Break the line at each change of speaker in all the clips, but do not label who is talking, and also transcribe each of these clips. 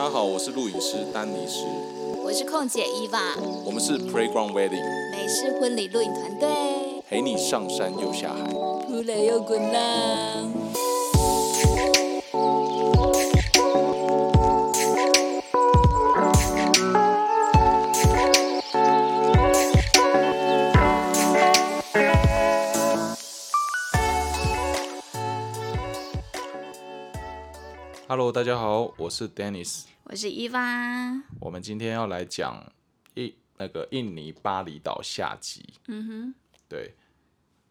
大家好，我是录影师丹尼斯，
我是空姐伊娃，
我们是 Playground Wedding，
美式婚礼录影团队，
陪你上山又下海，
又滚浪。
Hello，大家好，我是 Dennis，
我是伊娃。
我们今天要来讲印那个印尼巴厘岛下集。嗯哼，对。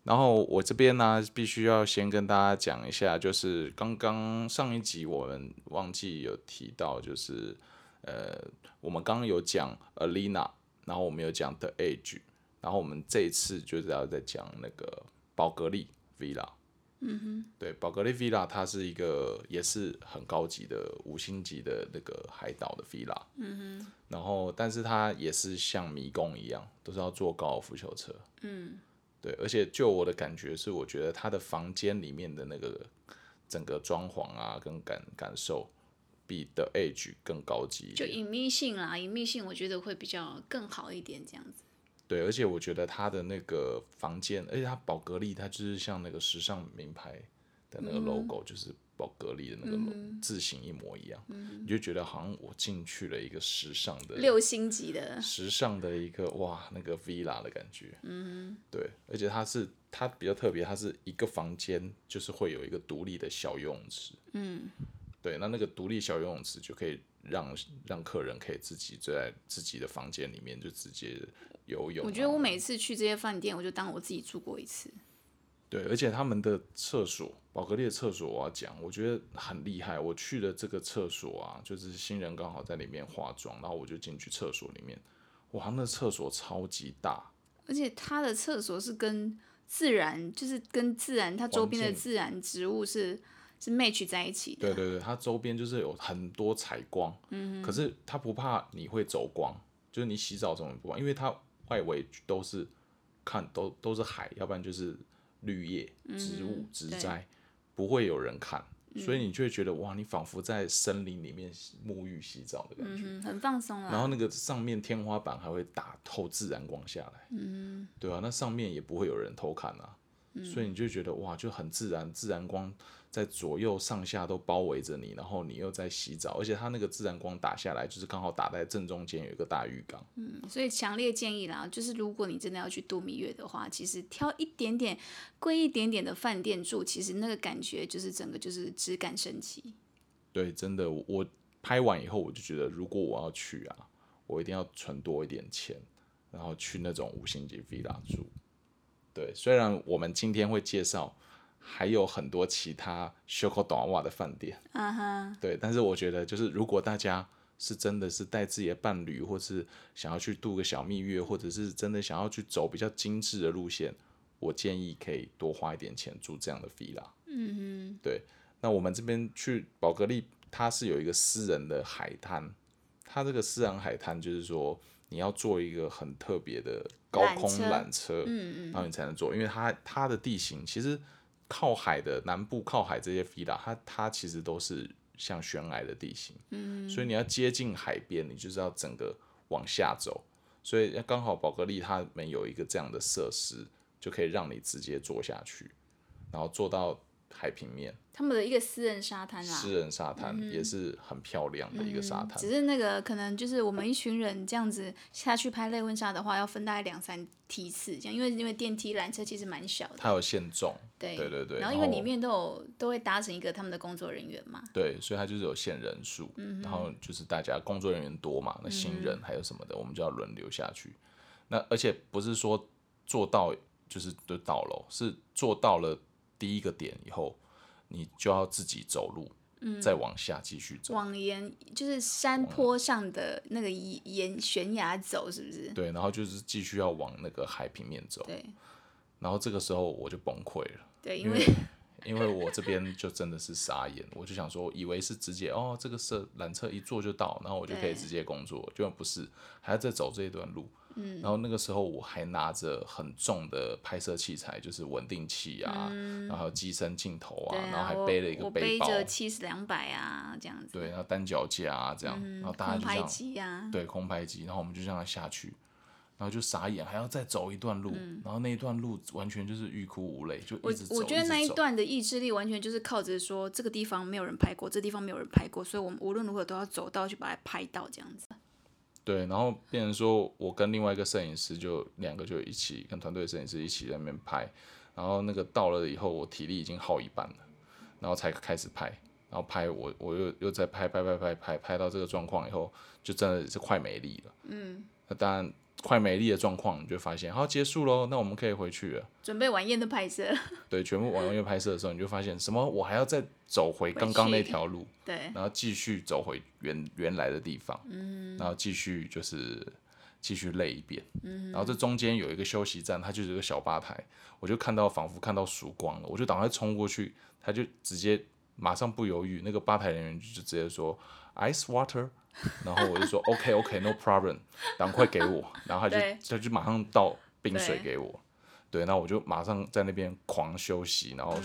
然后我这边呢，必须要先跟大家讲一下，就是刚刚上一集我们忘记有提到，就是呃，我们刚刚有讲 Alina，然后我们有讲 The Age，然后我们这一次就是要再讲那个宝格丽 Villa。嗯哼，对，宝格丽 villa 它是一个也是很高级的五星级的那个海岛的 villa。嗯哼，然后但是它也是像迷宫一样，都是要坐高尔夫球车。嗯，对，而且就我的感觉是，我觉得它的房间里面的那个整个装潢啊，跟感感受比 The Age 更高级。
就隐秘性啦，隐秘性我觉得会比较更好一点，这样子。
对，而且我觉得他的那个房间，而且他宝格丽，它就是像那个时尚名牌的那个 logo，就是宝格丽的那个字形一模一样，你就觉得好像我进去了一个时尚的
六星级的
时尚的一个哇那个 villa 的感觉。嗯，对，而且它是它比较特别，它是一个房间就是会有一个独立的小游泳池。嗯，对，那那个独立小游泳池就可以让让客人可以自己在自己的房间里面就直接。游泳，
我觉得我每次去这些饭店，我就当我自己住过一次。
对，而且他们的厕所，宝格丽的厕所，我要讲，我觉得很厉害。我去的这个厕所啊，就是新人刚好在里面化妆，然后我就进去厕所里面，哇，那厕所超级大，
而且它的厕所是跟自然，就是跟自然，它周边的自然植物是是 match 在一起的。
对对对，它周边就是有很多采光，嗯，可是它不怕你会走光，就是你洗澡怎么不光，因为它。外围都是看都都是海，要不然就是绿叶、植物、植栽，不会有人看，所以你就会觉得哇，你仿佛在森林里面沐浴洗澡的感觉，
很放松啊。
然后那个上面天花板还会打透自然光下来，嗯，对啊，那上面也不会有人偷看啊，所以你就觉得哇，就很自然，自然光。在左右上下都包围着你，然后你又在洗澡，而且它那个自然光打下来，就是刚好打在正中间有一个大浴缸。
嗯，所以强烈建议啦，就是如果你真的要去度蜜月的话，其实挑一点点贵一点点的饭店住，其实那个感觉就是整个就是质感升级。
对，真的，我拍完以后我就觉得，如果我要去啊，我一定要存多一点钱，然后去那种五星级 villa 住。对，虽然我们今天会介绍。还有很多其他修口短袜的饭店，嗯哼，对，但是我觉得就是如果大家是真的是带自己的伴侣，或是想要去度个小蜜月，或者是真的想要去走比较精致的路线，我建议可以多花一点钱住这样的 villa，嗯哼，对，那我们这边去宝格丽，它是有一个私人的海滩，它这个私人海滩就是说你要做一个很特别的高空缆车，嗯嗯，然后你才能坐，因为它它的地形其实。靠海的南部靠海这些 villa，它它其实都是像悬崖的地形，嗯，所以你要接近海边，你就是要整个往下走，所以刚好宝格丽他们有一个这样的设施，就可以让你直接坐下去，然后坐到。海平面，
他们的一个私人沙滩啊，
私人沙滩也是很漂亮的一个沙滩。
只是那个可能就是我们一群人这样子下去拍类婚纱的话，要分大概两三梯次这样，因为因为电梯缆车其实蛮小的，
它有限重，
对
对对对。
然后因为里面都有都会搭成一个他们的工作人员嘛，
对，所以它就是有限人数，然后就是大家工作人员多嘛，那新人还有什么的，我们就要轮流下去。那而且不是说做到就是就到了，是做到了。第一个点以后，你就要自己走路，嗯再往下继续走，
往沿就是山坡上的那个沿悬崖走，是不是？
对，然后就是继续要往那个海平面走。
对，
然后这个时候我就崩溃了。
对，
因为因为我这边就真的是傻眼，我就想说，以为是直接哦，这个是缆车一坐就到，然后我就可以直接工作，就不是还要再走这一段路。嗯，然后那个时候我还拿着很重的拍摄器材，就是稳定器啊，然后还有机身镜头啊，然后还背了一个
背
包，背
着七十两百啊，这样子。
对，然后单脚架啊这样，然后大家
拍
就这样
机啊，
对空拍机，然后我们就这样下去，然后就傻眼，还要再走一段路，然后那一段路完全就是欲哭无泪，就一直走，
我觉得那一段的意志力完全就是靠着说这个地方没有人拍过，这地方没有人拍过，所以我们无论如何都要走到去把它拍到这样子。
对，然后变成说我跟另外一个摄影师就两个就一起跟团队摄影师一起在那边拍，然后那个到了以后，我体力已经耗一半了，然后才开始拍，然后拍我我又又在拍拍拍拍拍拍到这个状况以后，就真的是快没力了。嗯，那当然快没力的状况，你就发现好结束喽，那我们可以回去了。
准备晚宴的拍摄，
对，全部往音乐拍摄的时候，你就发现什么？我还要再走回刚刚那条路，
对，
然后继续走回原原来的地方，嗯，然后继续就是继续累一遍，嗯，然后这中间有一个休息站，它就是一个小吧台，我就看到仿佛看到曙光了，我就赶快冲过去，他就直接马上不犹豫，那个吧台人员就就直接说 ice water，然后我就说 OK OK no problem，赶快给我，然后他就他就马上倒冰水给我。对，那我就马上在那边狂休息，然后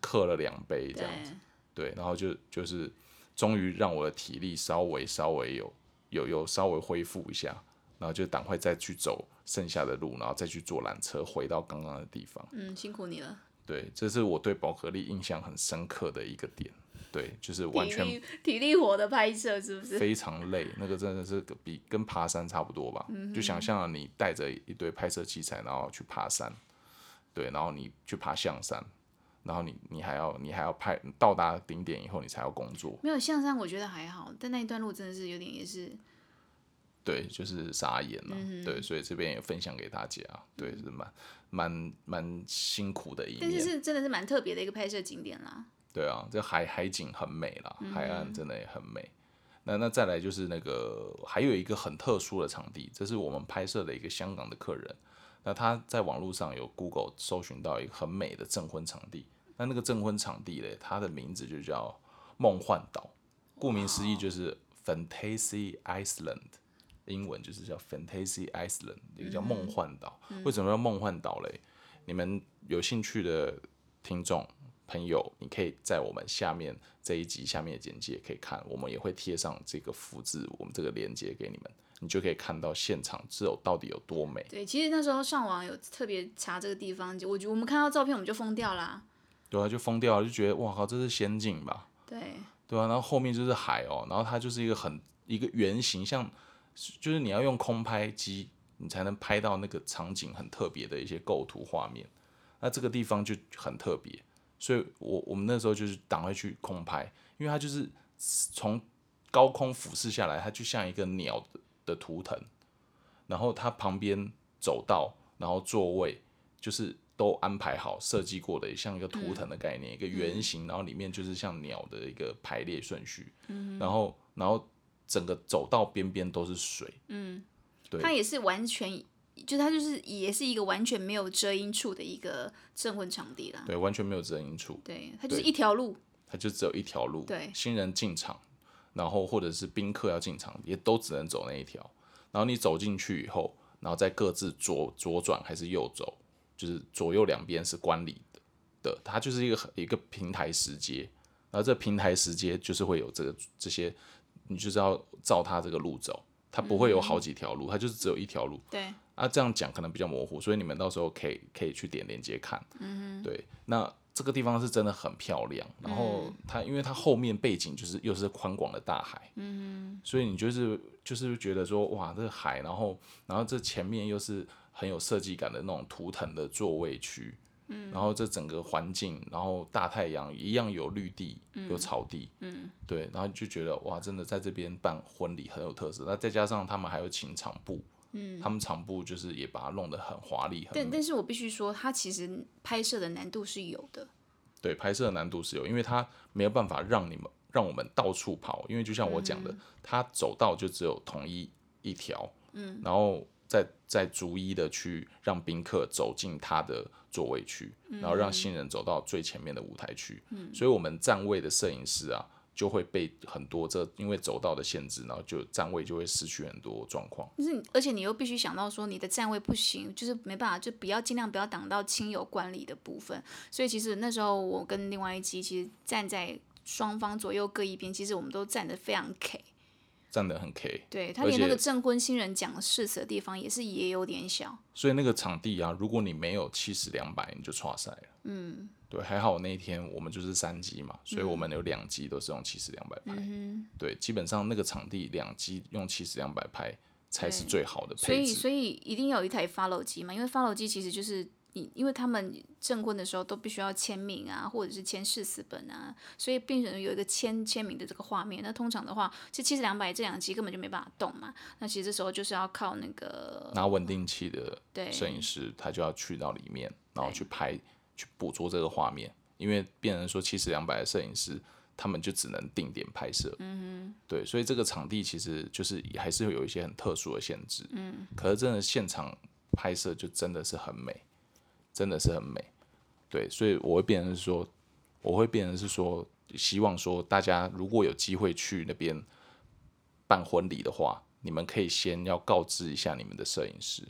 刻了两杯这样子。
对，
对，然后就就是终于让我的体力稍微稍微有有有稍微恢复一下，然后就赶快再去走剩下的路，然后再去坐缆车回到刚刚的地方。
嗯，辛苦你了，
对，这是我对宝格丽印象很深刻的一个点。对，就是完全
体力体力活的拍摄是不是？
非常累，那个真的是比跟爬山差不多吧。就想象你带着一堆拍摄器材，然后去爬山，对，然后你去爬象山，然后你你还要你还要拍到达顶点以后，你才要工作。
没有象山，我觉得还好，但那一段路真的是有点也是，
对，就是傻眼了。
嗯
对，所以这边也分享给大家。对，是蛮蛮蛮辛苦的一
但是。是真的是蛮特别的一个拍摄景点啦。
对啊，这海海景很美啦，
嗯
海岸真的也很美。那那再来就是那个还有一个很特殊的场地，这是我们拍摄的一个香港的客人。那他在网络上有 Google 搜寻到一个很美的证婚场地。那那个证婚场地嘞，它的名字就叫梦幻岛，顾名思义就是 Fantasy Island，英文就是叫 Fantasy Island，一个叫梦幻岛。为什么叫梦幻岛嘞？你们有兴趣的听众朋友，你可以在我们下面这一集下面的简介可以看，我们也会贴上这个复制我们这个链接给你们，你就可以看到现场只有到底有多美。
对，其实那时候上网有特别查这个地方，就我觉得我们看到照片我们就疯掉啦。
对啊，就疯掉了，就觉得哇靠，这是仙境吧？
对，
对啊，然后后面就是海哦，然后它就是一个很一个圆形，像就是你要用空拍机，你才能拍到那个场景很特别的一些构图画面。那这个地方就很特别，所以我我们那时候就是赶快去空拍，因为它就是从高空俯视下来，它就像一个鸟的的图腾，然后它旁边走道，然后座位就是都安排好设计过的，像一个图腾的概念，一个圆形，然后里面就是像鸟的一个排列顺序，嗯然后然后整个走道边边都是水，嗯。对。
它也是完全，就它就是也是一个完全没有遮阴处的一个镇魂场地啦。
对，完全没有遮阴处，
对，它就是一条路。
它就只有一条路，
对
新人进场，然后或者是宾客要进场，也都只能走那一条。然后你走进去以后，然后再各自左左转还是右走，就是左右两边是关里的的，它就是一个很一个平台石阶。然后这平台石阶就是会有这个这些，你就是要照它这个路走，它不会有好几条路，它就是只有一条路。
对，
啊，这样讲可能比较模糊，所以你们到时候可以可以去点链接看。嗯对，那这个地方是真的很漂亮，然后它因为它后面背景就是又是宽广的大海，嗯所以你就是就是觉得说哇，这个海，然后然后这前面又是很有设计感的那种图腾的座位区。嗯，然后这整个环境，然后大太阳一样有绿地，有草地，嗯，对，然后就觉得哇，真的在这边办婚礼很有特色。那再加上他们还有请场布，嗯，他们场部就是也把它弄得很华丽，很
但但是我必须说，它其实拍摄的难度是有的。
对，拍摄的难度是有，因为它没有办法让你们让我们到处跑，因为就像我讲的，它走道就只有统一一条，嗯，然后再再逐一的去让宾客走进他的座位区，然后让新人走到最前面的舞台区，嗯，所以我们站位的摄影师啊，就会被很多这因为走道的限制，然后就站位就会失去很多状况。
就是，而且你又必须想到说你的站位不行，就是没办法，就不要尽量不要挡到亲友管理的部分。所以其实那时候我跟另外一机其实站在双方左右各一边，其实我们都站得非常 K。
站得很 K，
对他连那个证婚新人讲誓词的地方也是也有点小。
所以那个场地啊，如果你没有七十两百，你就错赛了。嗯，对，还好那一天我们就是三机嘛，所以我们有两机都是用七十两百拍。嗯对，基本上那个场地两机用七十两百拍才是最好的
所以，
配置。
所以一定要有一台 follow 机嘛，因为 follow 机其实就是你，因为他们证婚的时候都必须要签名啊，或者是签誓词本啊，所以病人有一个签签名的这个画面。那通常的话，这七十两百这两集根本就没办法动嘛。那其实这时候就是要靠那个
拿稳定器的摄影师，他就要去到里面，然后去拍、去捕捉这个画面。因为病人说七十两百的摄影师，他们就只能定点拍摄。嗯对，所以这个场地其实就是还是会有一些很特殊的限制。嗯，可是真的现场拍摄就真的是很美，真的是很美。对，所以我会变成是说，我会变成是说，希望说大家如果有机会去那边办婚礼的话，你们可以先要告知一下你们的摄影师，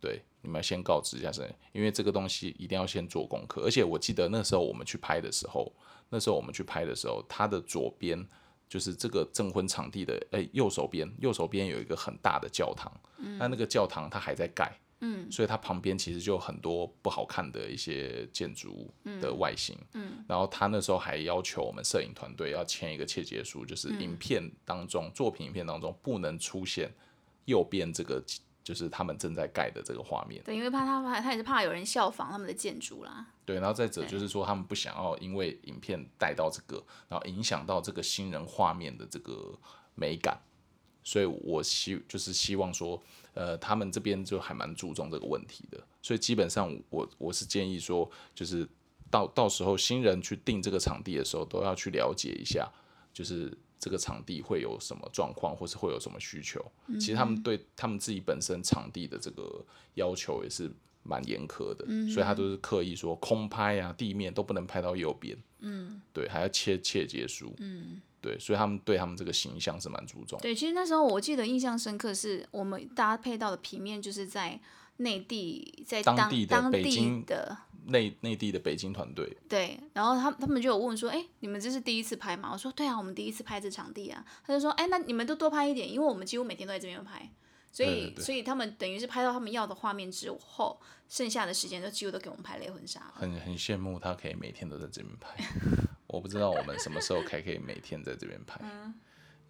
对，你们要先告知一下摄影，因为这个东西一定要先做功课。而且我记得那时候我们去拍的时候，那时候我们去拍的时候，它的左边就是这个证婚场地的，哎、右手边，右手边有一个很大的教堂，那那个教堂它还在盖。嗯，所以它旁边其实就有很多不好看的一些建筑物的外形。嗯，然后他那时候还要求我们摄影团队要签一个切结书，就是影片当中、作品影片当中不能出现右边这个，就是他们正在盖的这个画面。
对，因为怕他怕他也是怕有人效仿他们的建筑啦。
对，然后再者就是说，他们不想要因为影片带到这个，然后影响到这个新人画面的这个美感，所以我希就是希望说，呃，他们这边就还蛮注重这个问题的，所以基本上我我是建议说，就是到到时候新人去定这个场地的时候，都要去了解一下，就是这个场地会有什么状况，或是会有什么需求。其实他们对他们自己本身场地的这个要求也是蛮严苛的，所以他都是刻意说空拍啊，地面都不能拍到右边，嗯，对，还要切切结束，嗯，对，所以他们对他们这个形象是蛮注重。
对，其实那时候我记得印象深刻是我们搭配到的平面就是在内地，在当
当地的
当地
北京
的
内内地的北京团队，
对，然后他他们就有问说，哎，你们这是第一次拍吗？我说对啊，我们第一次拍这场地啊。他就说，哎，那你们都多拍一点，因为我们几乎每天都在这边拍，所以
对对对
所以他们等于是拍到他们要的画面之后，剩下的时间都几乎都给我们拍类婚纱了。
很很羡慕他可以每天都在这边拍。我不知道我们什么时候才可以每天在这边拍。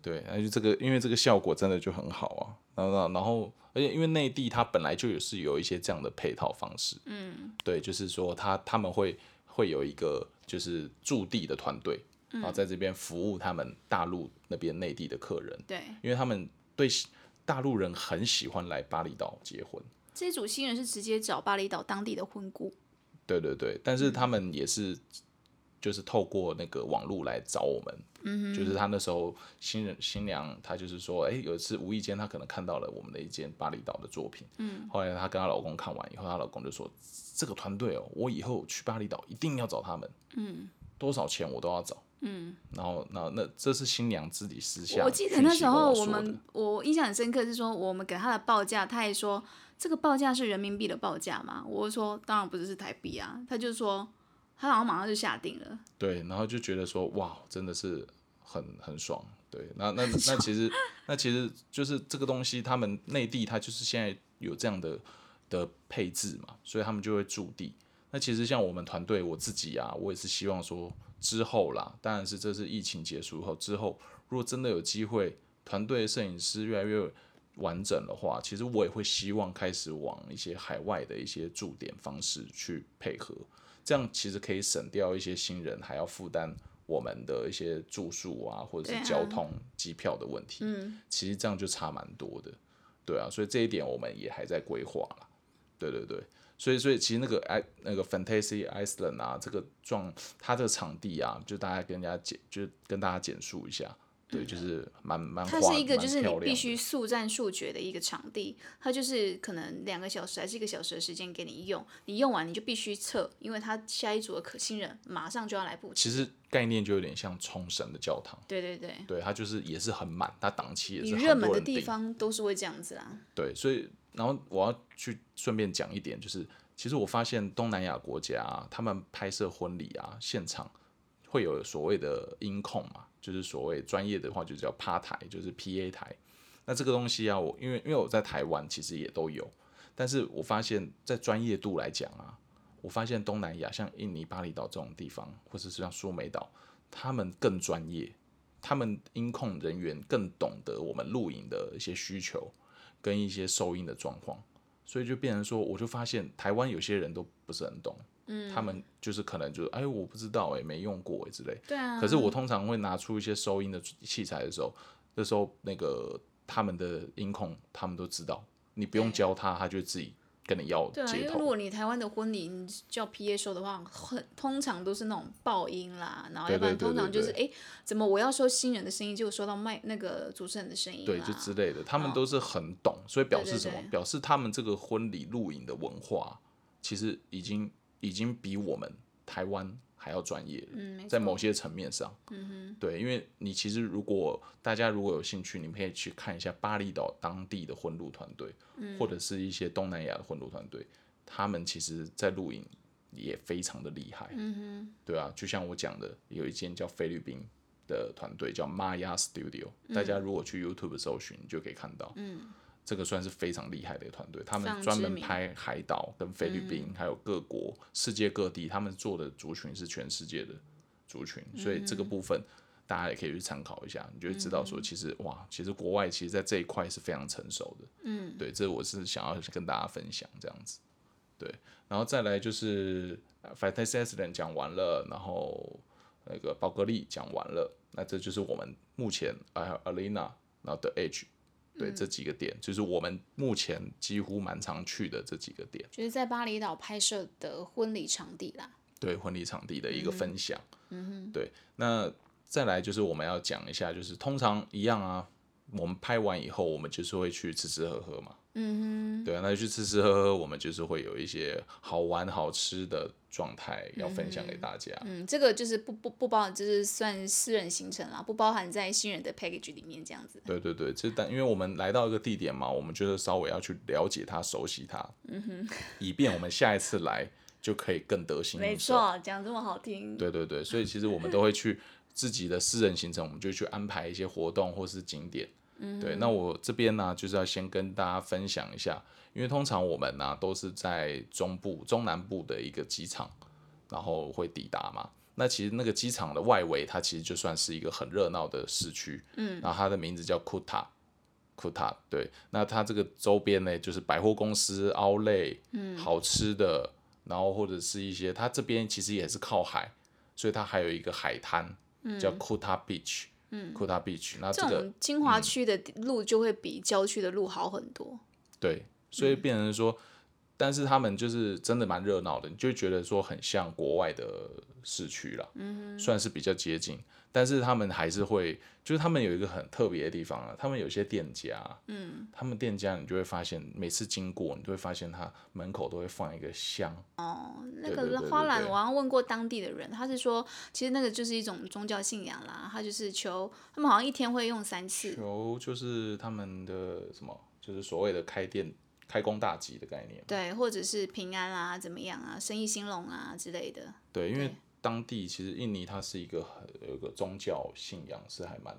对，那就这个，因为这个效果真的就很好啊。然后，然后，而且因为内地它本来就有是有一些这样的配套方式。嗯，对，就是说他他们会会有一个就是驻地的团队，然后在这边服务他们大陆那边内地的客人，
对，
因为他们对大陆人很喜欢来巴厘岛结婚。
这组新人是直接找巴厘岛当地的婚顾，
对对对，但是他们也是，就是透过那个网络来找我们。嗯就是他那时候新人新娘，她就是说，哎、有一次无意间她可能看到了我们的一件巴厘岛的作品。嗯，后来她跟她老公看完以后，她老公就说，这个团队哦，我以后去巴厘岛一定要找他们。嗯，多少钱我都要找。嗯，然后那那这是新娘自己私下
我记得那时候我们我印象很深刻是说我们给她的报价，她也说这个报价是人民币的报价嘛？我说当然不是是台币啊，她就说他好像马上就下定了。
对，然后就觉得说哇，真的是很很爽。对，那那 那其实那其实就是这个东西，他们内地它就是现在有这样的的配置嘛，所以他们就会驻地。那其实像我们团队我自己啊，我也是希望说之后啦，当然是这是疫情结束后之后，如果真的有机会，团队摄影师越来越完整的话，其实我也会希望开始往一些海外的一些驻点方式去配合。这样其实可以省掉一些新人还要负担我们的一些住宿啊，或者是交通、机票的问题。嗯，其实这样就差蛮多的，对啊，所以这一点我们也还在规划啦。对对对，所以所以其实那个 i 那个 Fantasy Iceland 啊，这个状它这个场地啊，就大家跟人家简就跟大家简述一下，对，就是蛮蛮
它是一个就是你必须速战速决的一个场地，它就是可能两个小时还是一个小时的时间给你用，你用完你就必须撤，因为它下一组的可新人马上就要来布置。
其实概念就有点像冲绳的教堂，
对对对，
对，它就是也是很满，它档期也
你
是
热门的地。方都是会这样子啊。
对，所以然后我要去顺便讲一点，就是其实我发现东南亚国家、啊、他们拍摄婚礼啊，现场会有所谓的音控嘛，就是所谓专业的话就叫趴台，就是 PA 台。那这个东西啊，我因为因为我在台湾其实也都有，但是我发现在专业度来讲啊，我发现东南亚像印尼巴厘岛这种地方，或者是像苏梅岛，他们更专业，他们音控人员更懂得我们录影的一些需求跟一些收音的状况，所以就变成说，我就发现台湾有些人都不是很懂，嗯，他们就是可能就是哎我不知道哎、没用过哎、之类，
对啊，
可是我通常会拿出一些收音的器材的时候，那时候那个他们的音控他们都知道，你不用教他，他就自己跟你要
对啊，因。为如果你台湾的婚礼你叫 PA 收的话，很通常都是那种爆音啦，然后
对
要不然通常就是
对
哎，怎么我要收新人的声音，结果收到麦那个主持人的声音
对，
啦
就之类的，他们
哦
都是很懂，所以表示什么？
对
表示他们这个婚礼录影的文化，其实已经已经比我们台湾还要专业在某些层面上，嗯对，因为你其实如果大家如果有兴趣，你们可以去看一下巴厘岛当地的混录团队，或者是一些东南亚的混录团队，他们其实在录影也非常的厉害，嗯对啊，就像我讲的，有一间叫菲律宾的团队叫 Maya Studio，、大家如果去 YouTube 搜寻，你就可以看到，嗯。这个算是非常厉害的一个团队，他
非
们专门拍海岛跟菲律宾，还有各国、世界各地，他们做的族群是全世界的族群，所以这个部分大家也可以去参考一下，你就会知道说，其实哇，其实国外其实在这一块是非常成熟的。嗯，对，这我是想要跟大家分享这样子。对，然后再来就是呃 Fantasy Accident 讲完了，然后那个宝格丽讲完了，那这就是我们目前还有 Alina，然后 The Edge。对这几个点，就是我们目前几乎蛮常去的这几个点。
就是在巴厘岛拍摄的婚礼场地啦。
对婚礼场地的一个分享。嗯哼，对，那再来就是我们要讲一下，就是通常一样啊，我们拍完以后，我们就是会去吃吃喝喝嘛。嗯哼，对啊，那就去吃吃喝喝，我们就是会有一些好玩好吃的状态要分享给大家。
嗯，这个就是不不不包含，就是算私人行程啦，不包含在新人的 package 里面这样子。
对对对，就但因为我们来到一个地点嘛，我们就是稍微要去了解它、熟悉它，嗯哼，以便我们下一次来就可以更得心
没
应手。
错，讲这么好听。
对对对，所以其实我们都会去自己的私人行程，我们就去安排一些活动或是景点。嗯，对。那我这边呢，就是要先跟大家分享一下，因为通常我们呢都是在中部、中南部的一个机场，然后会抵达嘛。那其实那个机场的外围，它其实就算是一个很热闹的市区。嗯，然后它的名字叫库塔。库塔对，那它这个周边呢，就是百货公司、Outlet，嗯，好吃的，然后或者是一些，它这边其实也是靠海，所以它还有一个海滩，叫 Kuta Beach，嗯，Kuta Beach，那
这
这个
种精华区的路就会比郊区的路好很多。
对，所以变成说，但是他们就是真的蛮热闹的，你就觉得说很像国外的市区了，嗯，算是比较接近，但是他们还是会，就是他们有一个很特别的地方啊，他们有些店家，嗯，他们店家你就会发现，每次经过你就会发现他门口都会放一个香，
哦，那个花篮，我好像问过当地的人，他是说，其实那个就是一种宗教信仰啦，他就是求他们好像一天会用三次。
求就是他们的什么，就是所谓的开店开工大吉的概念。
对，或者是平安啊，怎么样啊，生意兴隆啊之类的。
对，因为
对
当地其实印尼它是一个很有一个宗教信仰是还蛮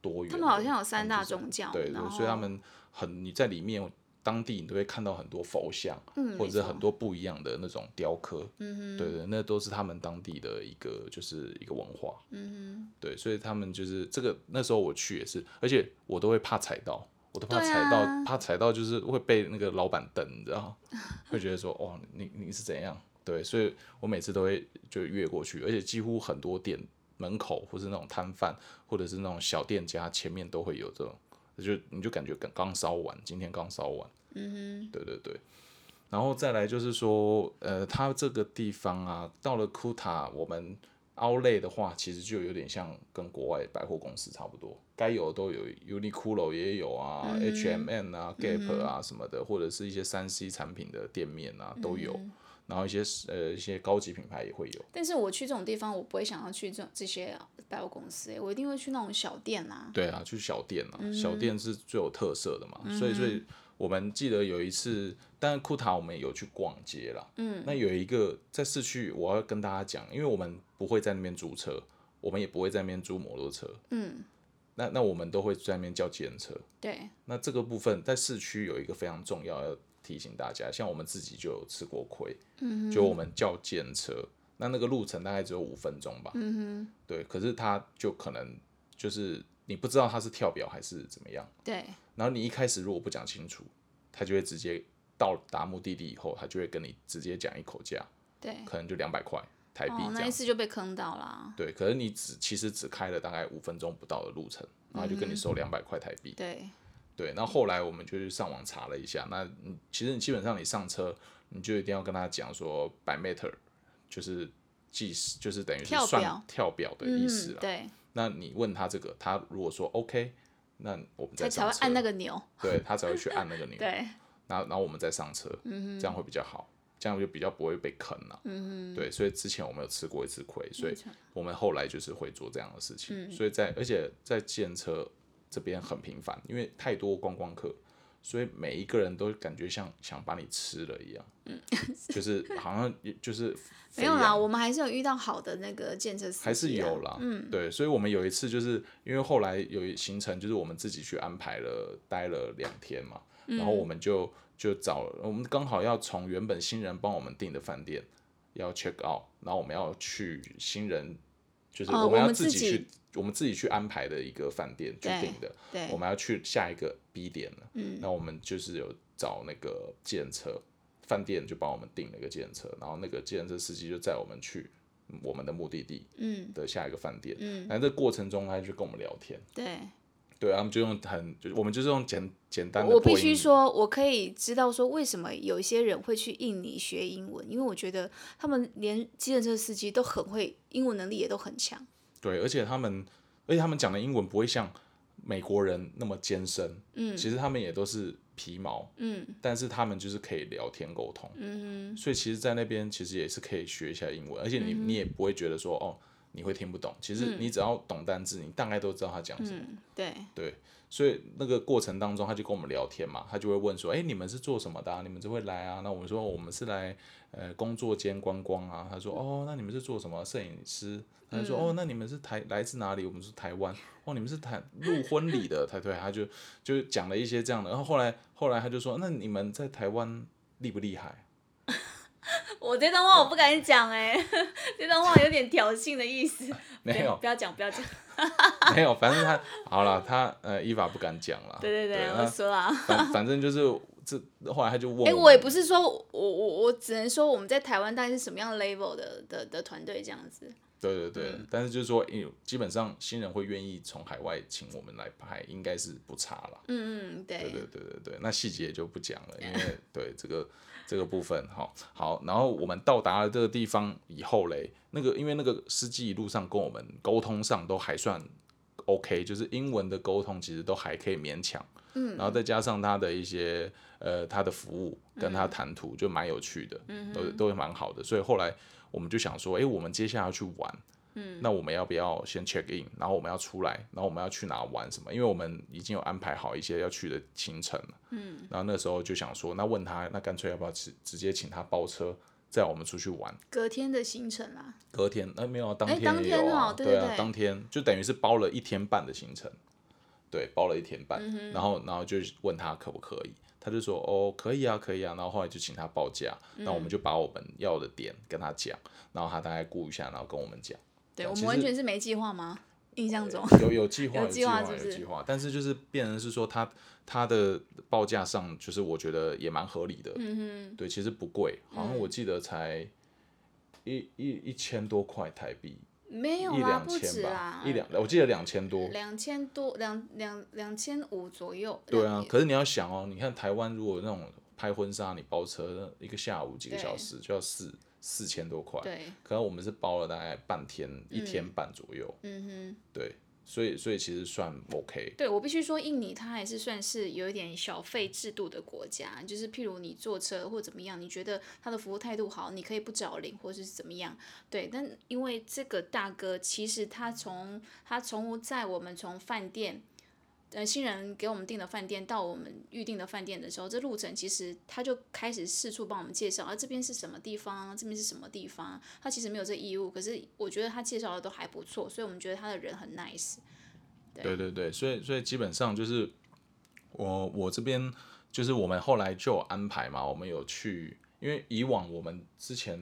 多元的。
他们好像有三大宗教
对对，所以他们很你在里面当地你都会看到很多佛像，
嗯，
或者是很多不一样的那种雕刻。嗯哼，对对，那都是他们当地的一个就是一个文化。嗯哼，对，所以他们就是这个那时候我去也是，而且我都会怕踩到。我都怕踩到，
啊
怕踩到就是会被那个老板瞪，你知道，会觉得说，哦，你你是怎样？对，所以我每次都会就越过去，而且几乎很多店门口或是那种摊贩，或者是那种小店家前面都会有这种，就你就感觉刚刚烧完，今天刚烧完，嗯哼，对对对，然后再来就是说，呃，它这个地方啊，到了库塔，我们 Outlet 的话，其实就有点像跟国外百货公司差不多，该有的都有，Uniqlo 也有啊、h m n 啊、Gap 啊什么的，或者是一些三 C 产品的店面啊都有。然后一些呃一些高级品牌也会有，
但是我去这种地方，我不会想要去这这些百货公司，我一定会去那种小店啊。
对啊，去小店啊，小店是最有特色的嘛，所以所以我们记得有一次，但是库塔我们有去逛街啦，嗯，那有一个在市区，我要跟大家讲，因为我们不会在那边租车，我们也不会在那边租摩托车，嗯，那那我们都会在那边叫计程车，
对，
那这个部分在市区有一个非常重要要提醒大家，像我们自己就有吃过亏，嗯，就我们叫计程车，那那个路程大概只有五分钟吧，嗯哼，对，可是他就可能就是你不知道他是跳表还是怎么样，
对，
然后你一开始如果不讲清楚，他就会直接到达目的地以后，他就会跟你直接讲一口价，
对，
可能就两百块台币
哦，那一。次就被坑到了。
对，可是你只其实只开了大概五分钟不到的路程，然后就跟你收两百块台币。
对，
对，那后来我们就去上网查了一下，那你其实你基本上你上车，你就一定要跟他讲说 by meter，就是计时，就是等于是算
跳表
跳表的意思
嗯，对，
那你问他这个，他如果说 OK，那我们再上车，
才才会按那个钮。
对他才会去按那个 钮。
对，
然后然后我们再上车，
嗯
这样会比较好，这样就比较不会被坑了、对，所以之前我们有吃过一次亏，所以我们后来就是会做这样的事情。
嗯
所以在而且在建车这边很频繁，因为太多观光客，所以每一个人都感觉像想把你吃了一样，就是好像就是
嗯 没有啦，我们还是有遇到好的那个建设司机、啊，
还是有啦，嗯，对，所以我们有一次就是因为后来有一行程，就是我们自己去安排了，待了两天嘛，然后
嗯
我们就就找，我们刚好要从原本新人帮我们订的饭店要 check out，然后我们要去新人，就是
哦
我们要
自己
自己去，我们自己去安排的一个饭店去订的，
对
我们要去下一个 B 点了，嗯，那我们就是有找那个计程车，饭店就帮我们订了一个计程车，然后那个计程车司机就载我们去我们的目的地，
嗯
的下一个饭店，
嗯，
那这过程中他就跟我们聊天，
对。
对，他们就用很，就是我们就是用简简单的
我必须说，我可以知道说为什么有一些人会去印尼学英文，因为我觉得他们连机程车司机都很会，英文能力也都很强。
对，而且他们，而且他们讲的英文不会像美国人那么艰深，
嗯。
其实他们也都是皮毛，
嗯。
但是他们就是可以聊天沟通，
嗯
所以其实，在那边其实也是可以学一下英文，而且你、你也不会觉得说哦你会听不懂，其实你只要懂单字，你大概都知道他讲什么。
嗯，对，
对，所以那个过程当中，他就跟我们聊天嘛，他就会问说：“哎、你们是做什么的、啊？你们就会来啊？”那我们说：“我们是来呃工作兼观光啊。”他说：“哦，那你们是做什么？摄影师？”他就说：“哦，那你们是台来自哪里？”我们是台湾。哦，你们是台录婚礼的，他对，他就就讲了一些这样的。然后后来后来他就说：“那你们在台湾厉不厉害
我这段话我不敢讲哎、这段话有点挑衅的意思。？”
没有
不要讲，不要讲。
没有，反正他好了，他呃依法不敢讲了。
对对对，
那
我说了。
反反正就是这后来他就问
哎、
我
我也不是说我我我只能说我们在台湾大概是什么样 level 的的的团队这样子。
对对对，
嗯
但是就是说，因为基本上新人会愿意从海外请我们来拍，应该是不差了。
嗯嗯，对。
对对对对对，那细节就不讲了，因为对这个这个部分，好好，然后我们到达了这个地方以后嘞，那个因为那个司机一路上跟我们沟通上都还算 OK，就是英文的沟通其实都还可以勉强，嗯，然后再加上他的一些呃他的服务跟他谈吐就蛮有趣的，嗯，都都蛮好的，所以后来我们就想说，诶，我们接下来要去玩。嗯，那我们要不要先 check in，然后我们要出来，然后我们要去哪玩什么？因为我们已经有安排好一些要去的行程了。嗯，然后那时候就想说，那问他，那干脆要不要直直接请他包车载我们出去玩？
隔天的行程啦。
隔天，那、没有啊，当天
当
也有啊，
对对
啊，
对
当天就等于是包了一天半的行程，对，包了一天半，
嗯
然后然后就问他可不可以，他就说哦可以啊可以啊，然后后来就请他报价，那、
嗯
我们就把我们要的点跟他讲，然后他大概估一下，然后跟我们讲。
对，我们完全是没计划吗？印象中。
有有计划，
有
有计划，
是
有计划，但是就是变成是说他他的报价上，就是我觉得也蛮合理的，
嗯哼
对，其实不贵，好像我记得才一一一千多块台币，
哼，没有
一
啦，不
两千吧
止啦，，
一两，我记得两千多，
两千多，两两两千五左右。
对啊，可是你要想哦，你看台湾如果那种拍婚纱，你包车一个下午几个小时就要四四千多块，
对，
可能我们是包了大概半天，一天半左右，
嗯哼。
对，所以所以其实算 OK，
对我必须说，印尼它还是算是有一点小费制度的国家，就是譬如你坐车或怎么样，你觉得他的服务态度好，你可以不找零或是怎么样，对。但因为这个大哥其实他从他从在我们从饭店。呃，新人给我们订的饭店到我们预定的饭店的时候，这路程其实他就开始四处帮我们介绍，啊，这边是什么地方，这边是什么地方，他其实没有这义务，可是我觉得他介绍的都还不错，所以我们觉得他的人很 nice。
对对对，所以所以基本上就是我我这边就是我们后来就有安排嘛，我们有去，因为以往我们之前，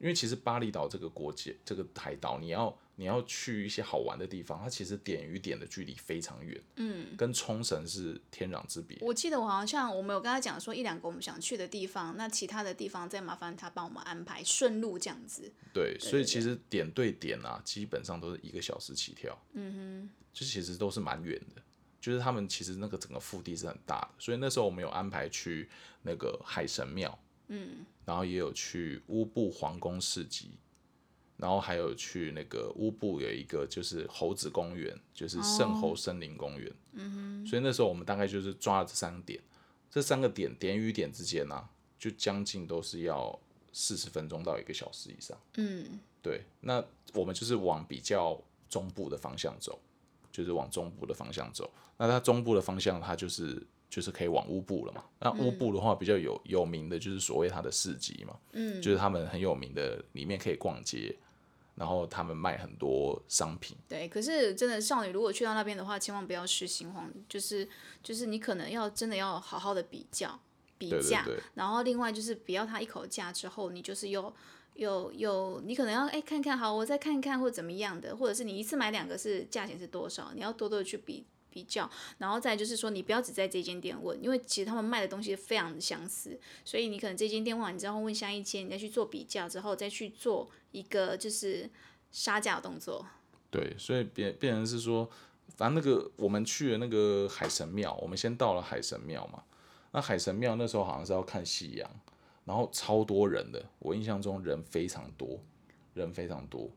因为其实巴厘岛这个国界这个海岛，你要你要去一些好玩的地方，它其实点与点的距离非常远，
嗯，
跟冲绳是天壤之别。
我记得我好像我们有跟他讲说一两个我们想去的地方，那其他的地方再麻烦他帮我们安排顺路这样子。
对，所以其实点对点啊，基本上都是一个小时起跳，
嗯哼，
就其实都是蛮远的。就是他们其实那个整个腹地是很大的，所以那时候我们有安排去那个海神庙，
嗯，
然后也有去乌布皇宫市集，然后还有去那个乌布有一个就是猴子公园，就是圣猴森林公园，
嗯
所以那时候我们大概就是抓了这三个点，这三个点点与点之间呢、啊，就将近都是要四十分钟到一个小时以上。
嗯，
对，那我们就是往比较中部的方向走，就是往中部的方向走。那它中部的方向，它就是就是可以往乌布了嘛。那乌布的话，比较有有名的就是所谓它的市集嘛，
嗯，
就是他们很有名的，里面可以逛街，然后他们卖很多商品。
对。可是真的少女如果去到那边的话，千万不要失心慌，就是就是你可能要真的要好好的比较比
对对
价，
对
然后另外就是不要他一口价之后，你就是又。有有，你可能要哎看看好，我再看看或怎么样的，或者是你一次买两个是价钱是多少，你要多多的去比比较，然后再就是说你不要只在这间店问，因为其实他们卖的东西非常的相似，所以你可能这间店问完之后问下一间，你再去做比较之后再去做一个就是杀价的动作。
对，所以变变成是说，反正那个我们去的那个海神庙，我们先到了海神庙嘛。那海神庙那时候好像是要看夕阳，然后超多人的，我印象中人非常多，人非常多。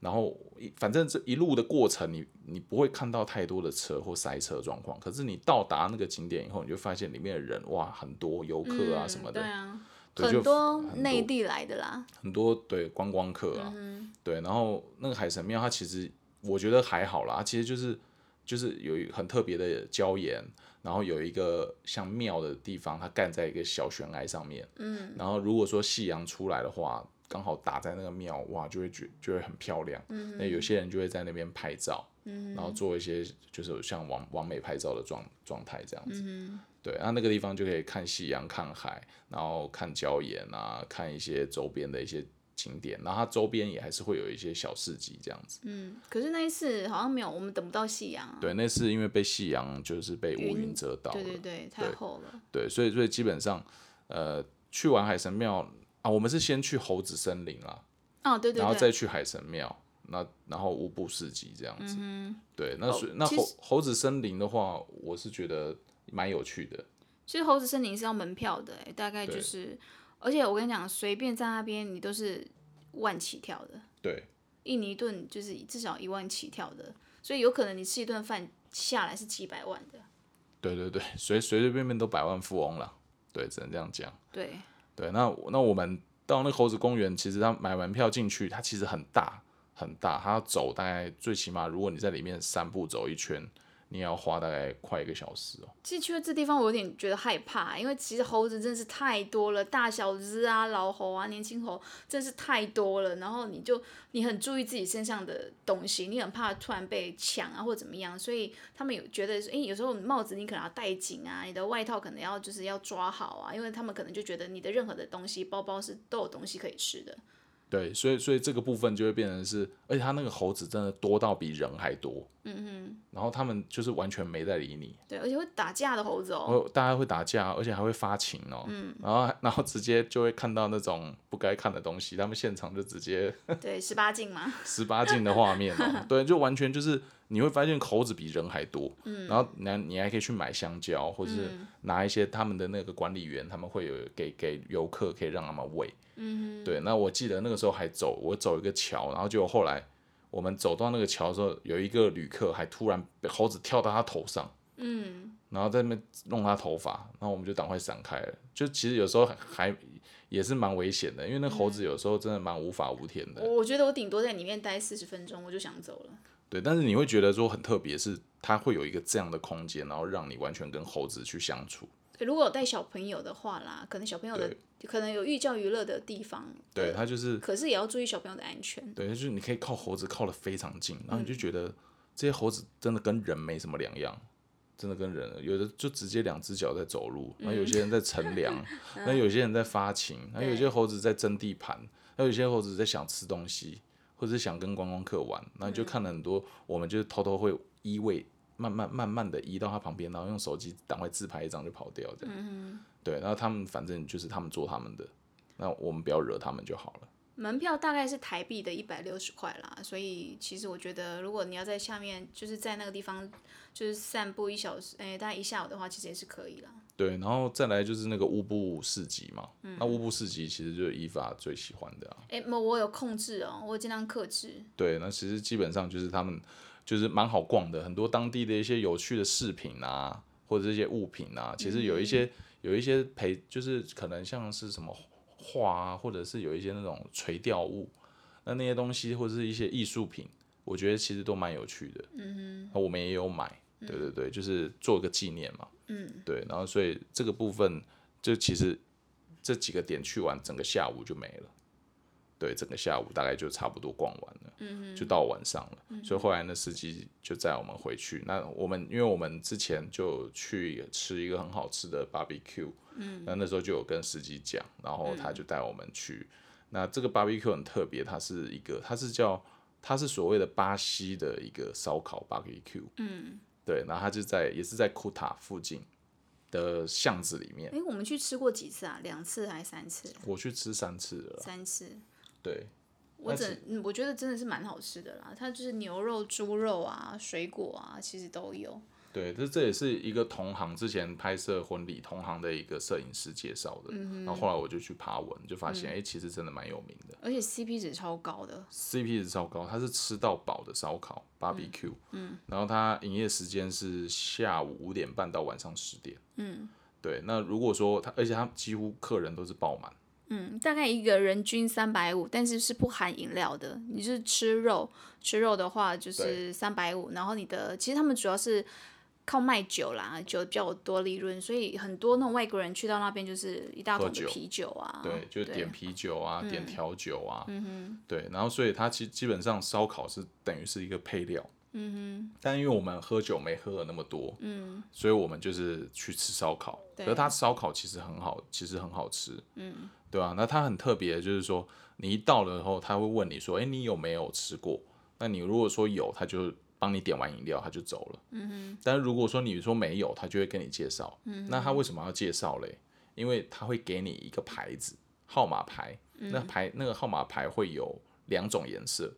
然后一反正这一路的过程你，你不会看到太多的车或塞车状况。可是你到达那个景点以后，你就发现里面的人哇很多游客啊
嗯
什么的，
对啊，
对
很多
很
内地来的啦。
很多对观光客啊，
嗯
对，然后那个海神庙它其实我觉得还好啦，它其实就是就是有一很特别的礁岩，然后有一个像庙的地方，它盖在一个小悬崖上面，
嗯，
然后如果说夕阳出来的话，刚好打在那个庙，哇，就会觉就会很漂亮。
嗯
那有些人就会在那边拍照，然后做一些就是像完完美拍照的状状态这样子。
嗯
对，那那个地方就可以看夕阳、看海，然后看礁岩啊，看一些周边的一些景点，然后它周边也还是会有一些小市集这样子。
嗯，可是那一次好像没有，我们等不到夕阳啊。
对，那次因为被夕阳就是被乌云遮到了。
对对对，太厚了。
对，所以所以基本上，呃，去完海神庙啊，我们是先去猴子森林啦，
哦，对对
然后。再去海神庙，那然后乌布市集这样子。对，那所以那猴猴子森林的话，我是觉得蛮有趣的。
其实猴子森林是要门票的、欸，大概就是，而且我跟你讲，随便在那边你都是万起跳的，
对
印尼盾就是至少一万起跳的，所以有可能你吃一顿饭下来是几百万的。
对对对，随随随便便都百万富翁了。对，只能这样讲。
对，
对，那那我们到那猴子公园，其实它买门票进去，它其实很大很大，它要走大概最起码，如果你在里面散步走一圈，你也要花大概快一个小时哦。
其实去了这地方，我有点觉得害怕，因为其实猴子真是太多了，大小只啊、老猴啊、年轻猴，真是太多了。然后你就你很注意自己身上的东西，你很怕突然被抢啊或怎么样，所以他们有觉得，诶，有时候帽子你可能要戴紧啊，你的外套可能要就是要抓好啊，因为他们可能就觉得你的任何的东西，包包是都有东西可以吃的。
对，所以所以这个部分就会变成是，而且它那个猴子真的多到比人还多。嗯嗯。然后他们就是完全没在理你，
对，而且会打架的猴子哦。
哦，大家会打架，而且还会发情哦。嗯。然后然后直接就会看到那种不该看的东西，他们现场就直接
对，十八禁嘛。
十八禁的画面哦，对，就完全就是你会发现猴子比人还多，嗯，然后你你还可以去买香蕉，或者是拿一些他们的那个管理员，他们会有给给游客可以让他们喂，嗯，对。那我记得那个时候还走，我走一个桥，然后就后来我们走到那个桥的时候，有一个旅客还突然被猴子跳到他头上，嗯，然后在那边弄他头发，然后我们就赶快闪开了。就其实有时候还也是蛮危险的，因为那猴子有时候真的蛮无法无天的。
我觉得我顶多在里面待四十分钟，我就想走了。
对，但是你会觉得说很特别，是它会有一个这样的空间，然后让你完全跟猴子去相处。
如果有带小朋友的话啦，可能小朋友的可能有寓教于乐的地方。
对，他就是，
可是也要注意小朋友的安全。
对，就是你可以靠猴子靠得非常近，然后你就觉得这些猴子真的跟人没什么两样，真的跟人有的就直接两只脚在走路，然后有些人在乘凉，那有些人在发情，那有些猴子在争地盘，那有些猴子在想吃东西。或者是想跟观光客玩，那你就看了很多，我们就是偷偷会依位，慢慢慢慢的移到他旁边，然后用手机赶快自拍一张就跑掉这样。对，然后他们反正就是他们做他们的，那我们不要惹他们就好了。
门票大概是台币的一百六十块啦，所以其实我觉得，如果你要在下面，就是在那个地方，就是散步一小时，哎，大概一下午的话，其实也是可以啦。
对，然后再来就是那个乌布市集嘛，那乌布市集其实就是伊法最喜欢的啊。
哎，我我有控制哦，我尽量克制。
对，那其实基本上就是他们就是蛮好逛的，很多当地的一些有趣的饰品啊，或者这些物品啊，其实有一些有一些陪，就是可能像是什么。画啊，或者是有一些那种垂钓物，那那些东西或者是一些艺术品，我觉得其实都蛮有趣的。嗯哼，我们也有买，对对对，就是做个纪念嘛。嗯，对，然后所以这个部分就其实这几个点去完，整个下午就没了。对，整个下午大概就差不多逛完了，嗯就到晚上了。所以后来那司机就载我们回去。那我们因为我们之前就去吃一个很好吃的 barbecue，嗯，那那时候就有跟司机讲，然后他就带我们去。那这个 barbecue 很特别，它是一个，它是叫，它是所谓的巴西的一个烧烤 barbecue，嗯，对，然后它就在也是在库塔附近的巷子里面。
哎，我们去吃过几次啊？两次还是三次？
我去吃三次了。
三次。
对，
我整我觉得真的是蛮好吃的啦。它就是牛肉、猪肉啊、水果啊，其实都有。
对，这这也是一个同行之前拍摄婚礼同行的一个摄影师介绍的。然后后来我就去爬文，就发现哎，其实真的蛮有名的。
而且 CP 值超高的。
CP 值超高，它是吃到饱的烧烤 BBQ。嗯。然后它营业时间是下午五点半到晚上十点。嗯。对，那如果说它，而且它几乎客人都是爆满。
嗯，大概一个人均三百五，但是是不含饮料的。你是吃肉，吃肉的话就是三百五。然后你的其实他们主要是靠卖酒啦，酒比较多利润，所以很多那种外国人去到那边就是一大桶的啤酒啊。
对，就点啤酒啊，点调酒啊。嗯哼。对，然后所以它其实基本上烧烤是等于是一个配料。嗯哼，但因为我们喝酒没喝了那么多，嗯，所以我们就是去吃烧烤。可是它烧烤其实很好，其实很好吃，嗯，对啊？那它很特别，就是说你一到了后，他会问你说：“哎，你有没有吃过？”那你如果说有，他就帮你点完饮料，他就走了。嗯哼。但是如果说你说没有，他就会跟你介绍。嗯。那他为什么要介绍嘞？因为他会给你一个牌子，号码牌。那牌那个号码牌会有两种颜色。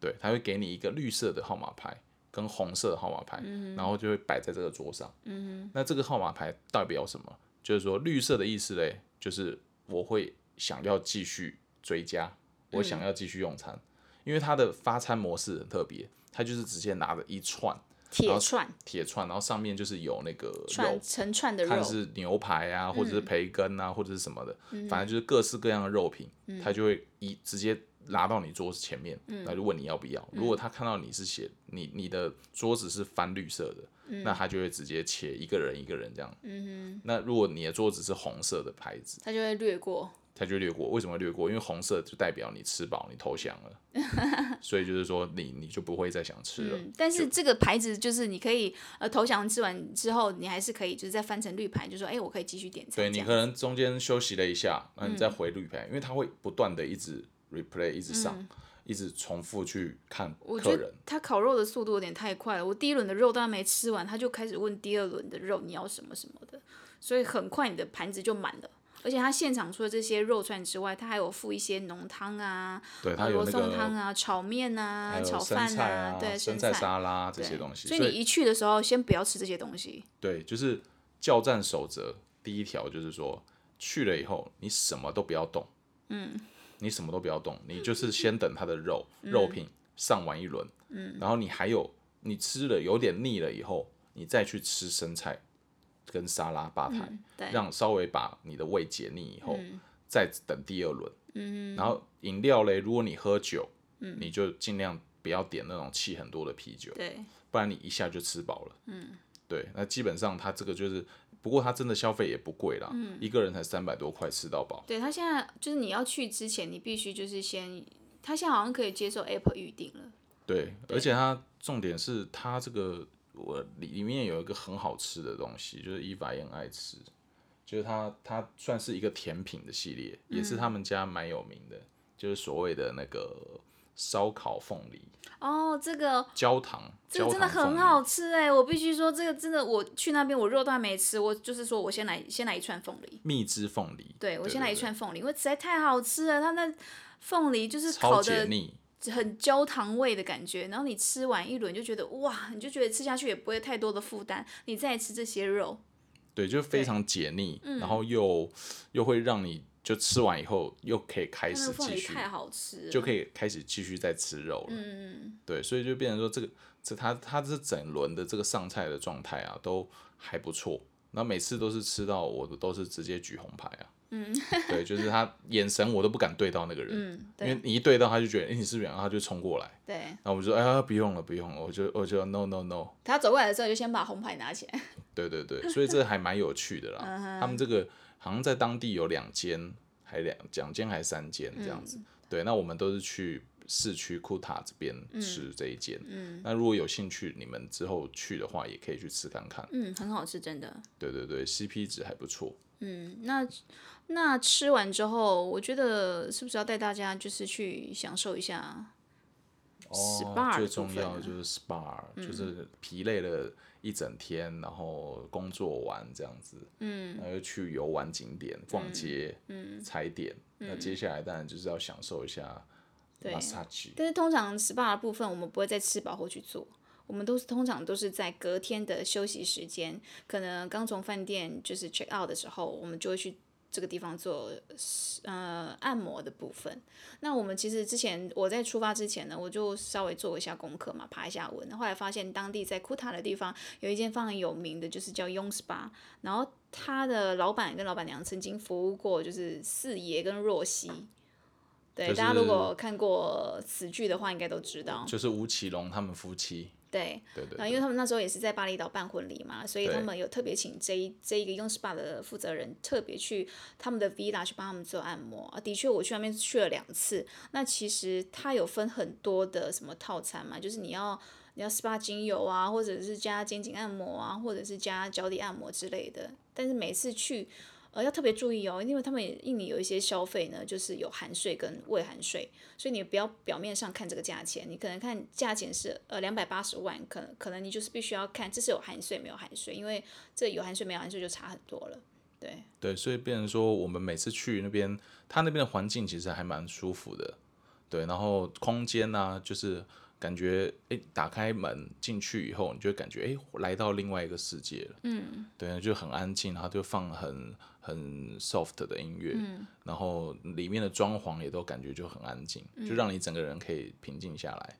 对，他会给你一个绿色的号码牌跟红色的号码牌，然后就会摆在这个桌上。嗯那这个号码牌代表什么？就是说绿色的意思嘞，就是我会想要继续追加，我想要继续用餐，因为它的发餐模式很特别，它就是直接拿着一串
铁串，
铁串，然后上面就是有那个
串成串的肉，
看是牛排啊，或者是培根啊，或者是什么的，反正就是各式各样的肉品，它就会一直接。拿到你桌子前面，那就问你要不要。如果他看到你是写你你的桌子是翻绿色的，那他就会直接切一个人一个人这样。那如果你的桌子是红色的牌子，
他就会略过。
他就略过，为什么略过？因为红色就代表你吃饱，你投降了，所以就是说你你就不会再想吃了。
但是这个牌子就是你可以呃投降吃完之后，你还是可以就是再翻成绿牌，就说哎我可以继续点餐。
对你可能中间休息了一下，那你再回绿牌，因为它会不断的一直。Replay 一直上，一直重复去看客人。
他烤肉的速度有点太快了，我第一轮的肉都还没吃完，他就开始问第二轮的肉你要什么什么的，所以很快你的盘子就满了。而且他现场除了这些肉串之外，他还有附一些浓汤啊，
对，它
呃罗
有那
汤啊、炒面啊炒饭啊，对，
生
菜。
沙拉这些东西，
所以你一去的时候，先不要吃这些东西。
对，就是教战守则第一条就是说，去了以后你什么都不要动，嗯，你什么都不要动，你就是先等它的肉、肉品上完一轮，嗯，然后你还有你吃了有点腻了以后，你再去吃生菜跟沙拉吧台，
对，
让稍微把你的胃解腻以后，再等第二轮，嗯，然后饮料嘞，如果你喝酒，嗯，你就尽量不要点那种气很多的啤酒，
对，
不然你一下就吃饱了。嗯，对，那基本上它这个就是，不过它真的消费也不贵啦，一个人才三百多块吃到饱。
对他现在就是你要去之前，你必须就是先，他现在好像可以接受 Apple 预定了。
对，而且它重点是它这个我里里面有一个很好吃的东西，就是伊法也很爱吃，就是它它算是一个甜品的系列，也是他们家蛮有名的，就是所谓的那个烧烤凤梨。
哦，这个
焦糖，
这个真的很好吃哎，我必须说这个真的，我去那边我肉都还没吃，我就是说我先来先来一串凤梨，
蜜汁凤梨，
对我先来一串凤梨，因为实在太好吃了，它那凤梨就是
超
烤的。很焦糖味的感觉，然后你吃完一轮就觉得哇，你就觉得吃下去也不会太多的负担，你再吃这些肉，
对，就非常解腻，然后又又会让你就吃完以后又可以开始继续，
太好吃，
就可以开始继续再吃肉了。嗯对，所以就变成说这个这他他这整轮的这个上菜的状态啊都还不错，然后每次都是吃到我的都是直接举红牌啊。嗯，对，就是他眼神我都不敢对到那个人，
嗯，
因为你一对到他就觉得，哎、你是不是？然后他就冲过来，
对，
然后我就说，哎呀，不用了，不用了，我就我就 no no no，
他走过来的时候就先把红牌拿起来，
对对对，所以这还蛮有趣的啦。
嗯
他们这个好像在当地有两间，还两两间还三间这样
嗯
子。对，那我们都是去市区库塔这边
嗯
吃这一间。嗯那如果有兴趣，你们之后去的话，也可以去吃看看。
嗯，很好吃，真的。
对对对，CP 值还不错。
嗯，那那吃完之后，我觉得是不是要带大家就是去享受一下
哦最重要的就是 SPA，、就是疲累了一整天，然后工作完这样子，嗯，然后又去游玩景点、逛街、嗯，踩点。那接下来当然就是要享受一下
对
massage。
但是通常 SPA 的部分，我们不会在吃饱后去做，我们都是通常都是在隔天的休息时间，可能刚从饭店就是 check out 的时候，我们就会去这个地方做呃按摩的部分。那我们其实之前我在出发之前呢，我就稍微做一下功课嘛，爬一下文，后来发现当地在库塔的地方有一间非常有名的，就是叫 Yong Spa，然后他的老板跟老板娘曾经服务过就是四爷跟若曦。对，
就是
大家如果看过此剧的话，应该都知道。
就是吴奇隆他们夫妻，
对，
对对
然后因为他们那时候也是在巴厘岛办婚礼嘛，所以他们有特别请这一这一个用 SPA 的负责人特别去他们的 villa 去帮他们做按摩啊。的确，我去那边去了两次。那其实它有分很多的什么套餐嘛，就是你要你要 SPA 精油啊，或者是加肩颈按摩啊，或者是加脚底按摩之类的。但是每次去。呃，要特别注意哦，因为他们印尼有一些消费呢，就是有含税跟未含税，所以你不要表面上看这个价钱，你可能看价钱是呃两百八十万，可能可能你就是必须要看这是有含税没有含税，因为这有含税没有含税就差很多了。对，
对，所以变成说我们每次去那边，他那边的环境其实还蛮舒服的，对，然后空间呢、就是感觉哎，打开门进去以后，你就会感觉哎，来到另外一个世界了，嗯，对，就很安静，然后就放很很 soft 的音乐，嗯，然后里面的装潢也都感觉就很安静，就让你整个人可以平静下来，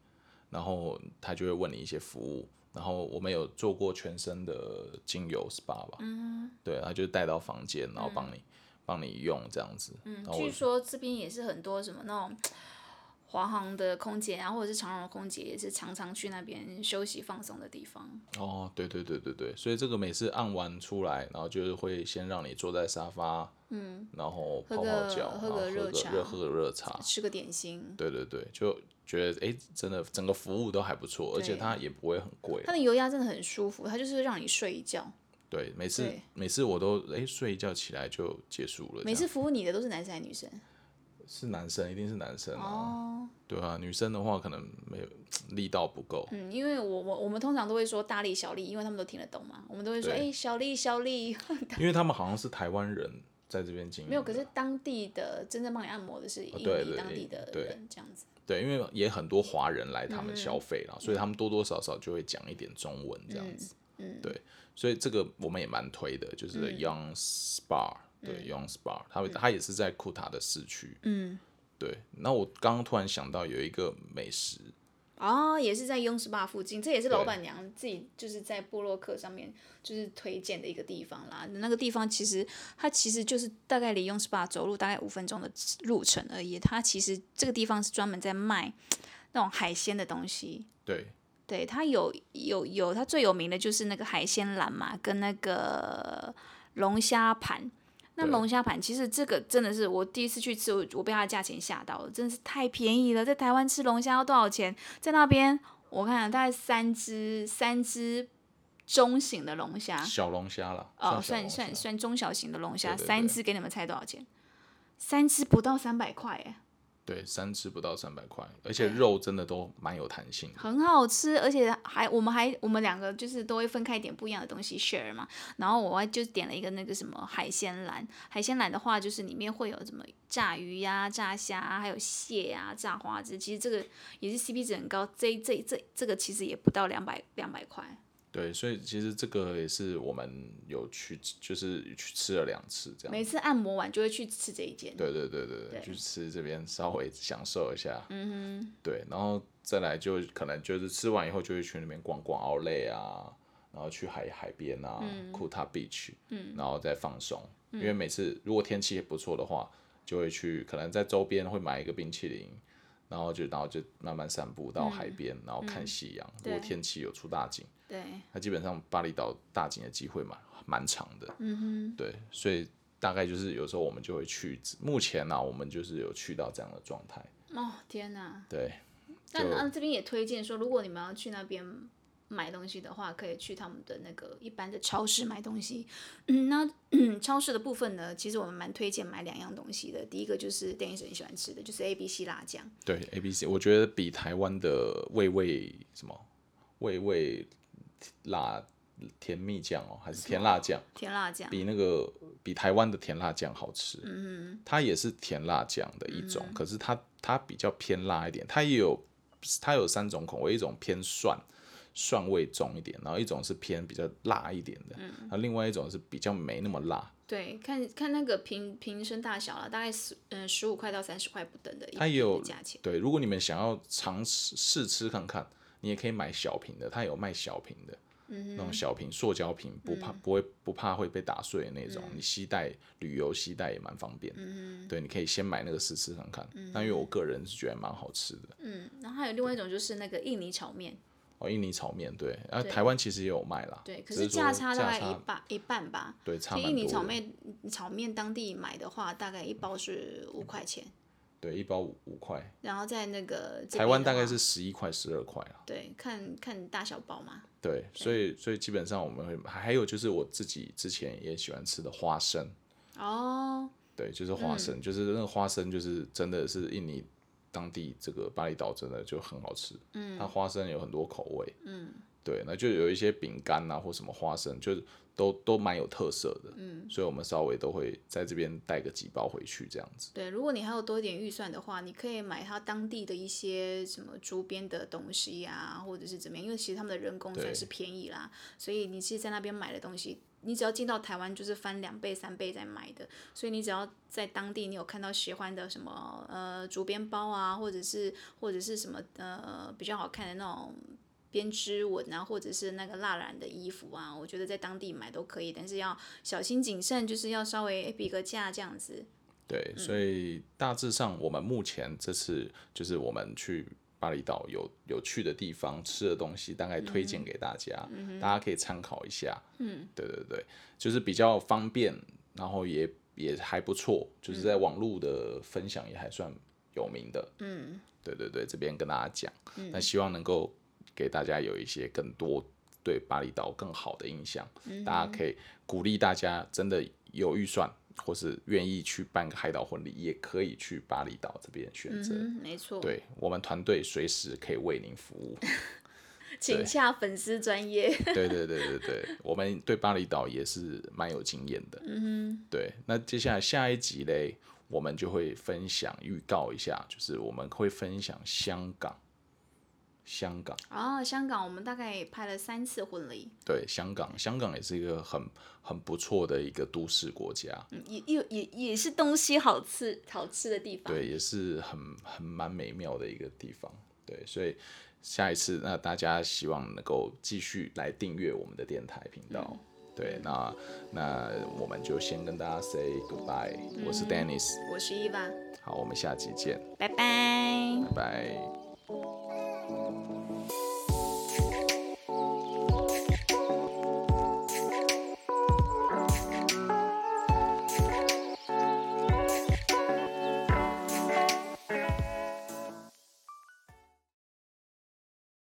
然后他就会问你一些服务。然后我们有做过全身的精油 SPA 吧，嗯，对，他就带到房间，然后帮你、帮你用这样子，嗯，
据说这边也是很多什么那种华航的空姐啊，或者是长荣的空姐，也是常常去那边休息放松的地方。
哦，对对对对对，所以这个每次按完出来，然后就是会先让你坐在沙发，嗯，然后泡泡脚，
喝
个
热茶。
喝个热茶，
吃个点心，
对对对，就觉得哎，真的整个服务都还不错，而且它也不会很贵
它，的油压真的很舒服，它就是让你睡一觉。
对，每次每次我都哎睡一觉起来就结束了，
每次服务你的都是男生还是女生？
是男生，一定是男生啊，
哦，
对啊，女生的话可能没有力道不够，
嗯，因为我我我们通常都会说大力小力，因为他们都听得懂嘛，我们都会说哎、
对
小力小力，
因为他们好像是台湾人在这边经营。
没有，可是当地的真正帮你按摩的是印尼当地的
对。
人，这样子。
对，因为也很多华人来他
嗯
们消费啦，所以他们多多少少就会讲一点中文这样子。嗯，对，所以这个我们也蛮推的，就是
嗯
Young Spa，、对，Young Spa，它它也是在库塔的市区。嗯，对。那我刚刚突然想到有一个美食，
哦，也是在雍斯坝附近，这也是老板娘自己就是在布洛克上面就是推荐的一个地方啦。那个地方其实它其实就是大概离雍斯坝走路大概五分钟的路程而已。它其实这个地方是专门在卖那种海鲜的东西。
对，
对，它有有有，它最有名的就是那个海鲜篮嘛，跟那个龙虾盘。那
对
龙虾盘其实这个真的是我第一次去吃，我我被它的价钱吓到了，真的是太便宜了。在台湾吃龙虾要多少钱？在那边我看大概三只三只中型的龙虾，
小龙虾了，
哦，算算算中小型的龙虾，三
对
只给你们猜多少钱？三只不到三百块哎。
对，三只不到三百块，而且肉真的都蛮有弹性。
很好吃，而且还我们还我们两个就是都会分开点不一样的东西 share 嘛。然后我还就点了一个那个什么海鲜篮，海鲜篮的话就是里面会有什么炸鱼呀、炸虾、啊，还有蟹呀、炸花枝。其实这个也是 CP 值很高，这这这这个其实也不到两百两百块。
对，所以其实这个也是我们有去，就是去吃了两次这样。
每次按摩完就会去吃这一间。
对对对对对，去吃这边稍微享受一下。嗯哼。对，然后再来就可能就是吃完以后就会去那边逛逛奥莱啊，然后去海海边啊，库塔 beach，嗯，然后再放松。因为每次如果天气也不错的话，就会去可能在周边会买一个冰淇淋，然后就然后就慢慢散步到海边，然后看夕阳。如果天气有出大景，
对，
那基本上巴厘岛大景的机会蛮蛮长的。嗯哼，对，所以大概就是有时候我们就会去，目前呢、我们就是有去到这样的状态。
哦天哪！
对，
但
就
啊这边也推荐说，如果你们要去那边买东西的话，可以去他们的那个一般的超市买东西。嗯，那、嗯、超市的部分呢，其实我们蛮推荐买两样东西的。第一个就是电影喜欢吃的，就是 A B C 辣酱。
对 A B C，我觉得比台湾的味味什么味味辣甜蜜酱哦，还是甜辣酱，
甜辣酱，
比那个比台湾的甜辣酱好吃。嗯它也是甜辣酱的一种，可是它它比较偏辣一点，它也有它有三种口味，一种偏蒜。蒜味重一点，然后一种是偏比较辣一点的，嗯、那另外一种是比较没那么辣，
对，看看那个瓶瓶身大小了，大概十嗯十五块到三十块不等的一
它也有
价钱。
对，如果你们想要尝试试吃看看，你也可以买小瓶的，它有卖小瓶的，那种小瓶塑胶瓶，不怕、不会不怕会被打碎的那种，你携带旅游携带也蛮方便。对，你可以先买那个试吃看看。那因为我个人是觉得蛮好吃的。
嗯，然后还有另外一种就是那个印尼炒面，
哦，印尼炒面对，然后台湾其实也有卖啦。
对，可
是说
价差大概一半一半吧。
对差
印尼。炒面炒面当地买的话，大概一包是五块钱，
对，一包五五块，
然后在那个
台湾大概是十一块、十二块啊。
对，看看大小包嘛。
对，所以所以基本上我们会还有就是我自己之前也喜欢吃的花生。
哦，
对，就是花生，
嗯
就是那个花生，就是真的是印尼当地这个巴厘岛真的就很好吃。嗯，它花生有很多口味。嗯，对，那就有一些饼干啊或什么花生，就是都都蛮有特色的。嗯，所以我们稍微都会在这边带个几包回去这样子。
对，如果你还有多一点预算的话，你可以买它当地的一些什么周边的东西呀、或者是怎么样，因为其实他们的人工算是便宜啦，所以你其实在那边买的东西，你只要进到台湾就是翻两倍三倍再买的，所以你只要在当地你有看到喜欢的什么呃竹编包啊，或者是或者是什么呃比较好看的那种。编织纹啊，或者是那个蜡染的衣服啊，我觉得在当地买都可以，但是要小心谨慎，就是要稍微比个价这样子。
对，所以大致上我们目前这次就是我们去巴厘岛有有趣的地方、吃的东西，大概推荐给大家，大家可以参考一下。嗯，对对对，就是比较方便，然后也也还不错，就是在网络的分享也还算有名的。嗯，对对对，这边跟大家讲，那希望能够给大家有一些更多对巴厘岛更好的印象，大家可以鼓励大家真的有预算。或是愿意去办个海岛婚礼，也可以去巴厘岛这边选择。
嗯，没错。
对我们团队随时可以为您服务。
请洽粉丝专业。
对对对对对，我们对巴厘岛也是蛮有经验的。嗯哼，对。那接下来下一集嘞，我们就会分享预告一下，就是我们会分享香港。香港
哦，香港我们大概拍了三次婚礼。
对，香港，香港也是一个很很不错的一个都市国家。
嗯，也也也也是东西好吃好吃的地方。
对，也是很很蛮美妙的一个地方。对，所以下一次那大家希望能够继续来订阅我们的电台频道。对，那那我们就先跟大家 say goodbye。我是 Dennis，
我是 Eva。
好，我们下期见。
拜拜。
拜拜。thank you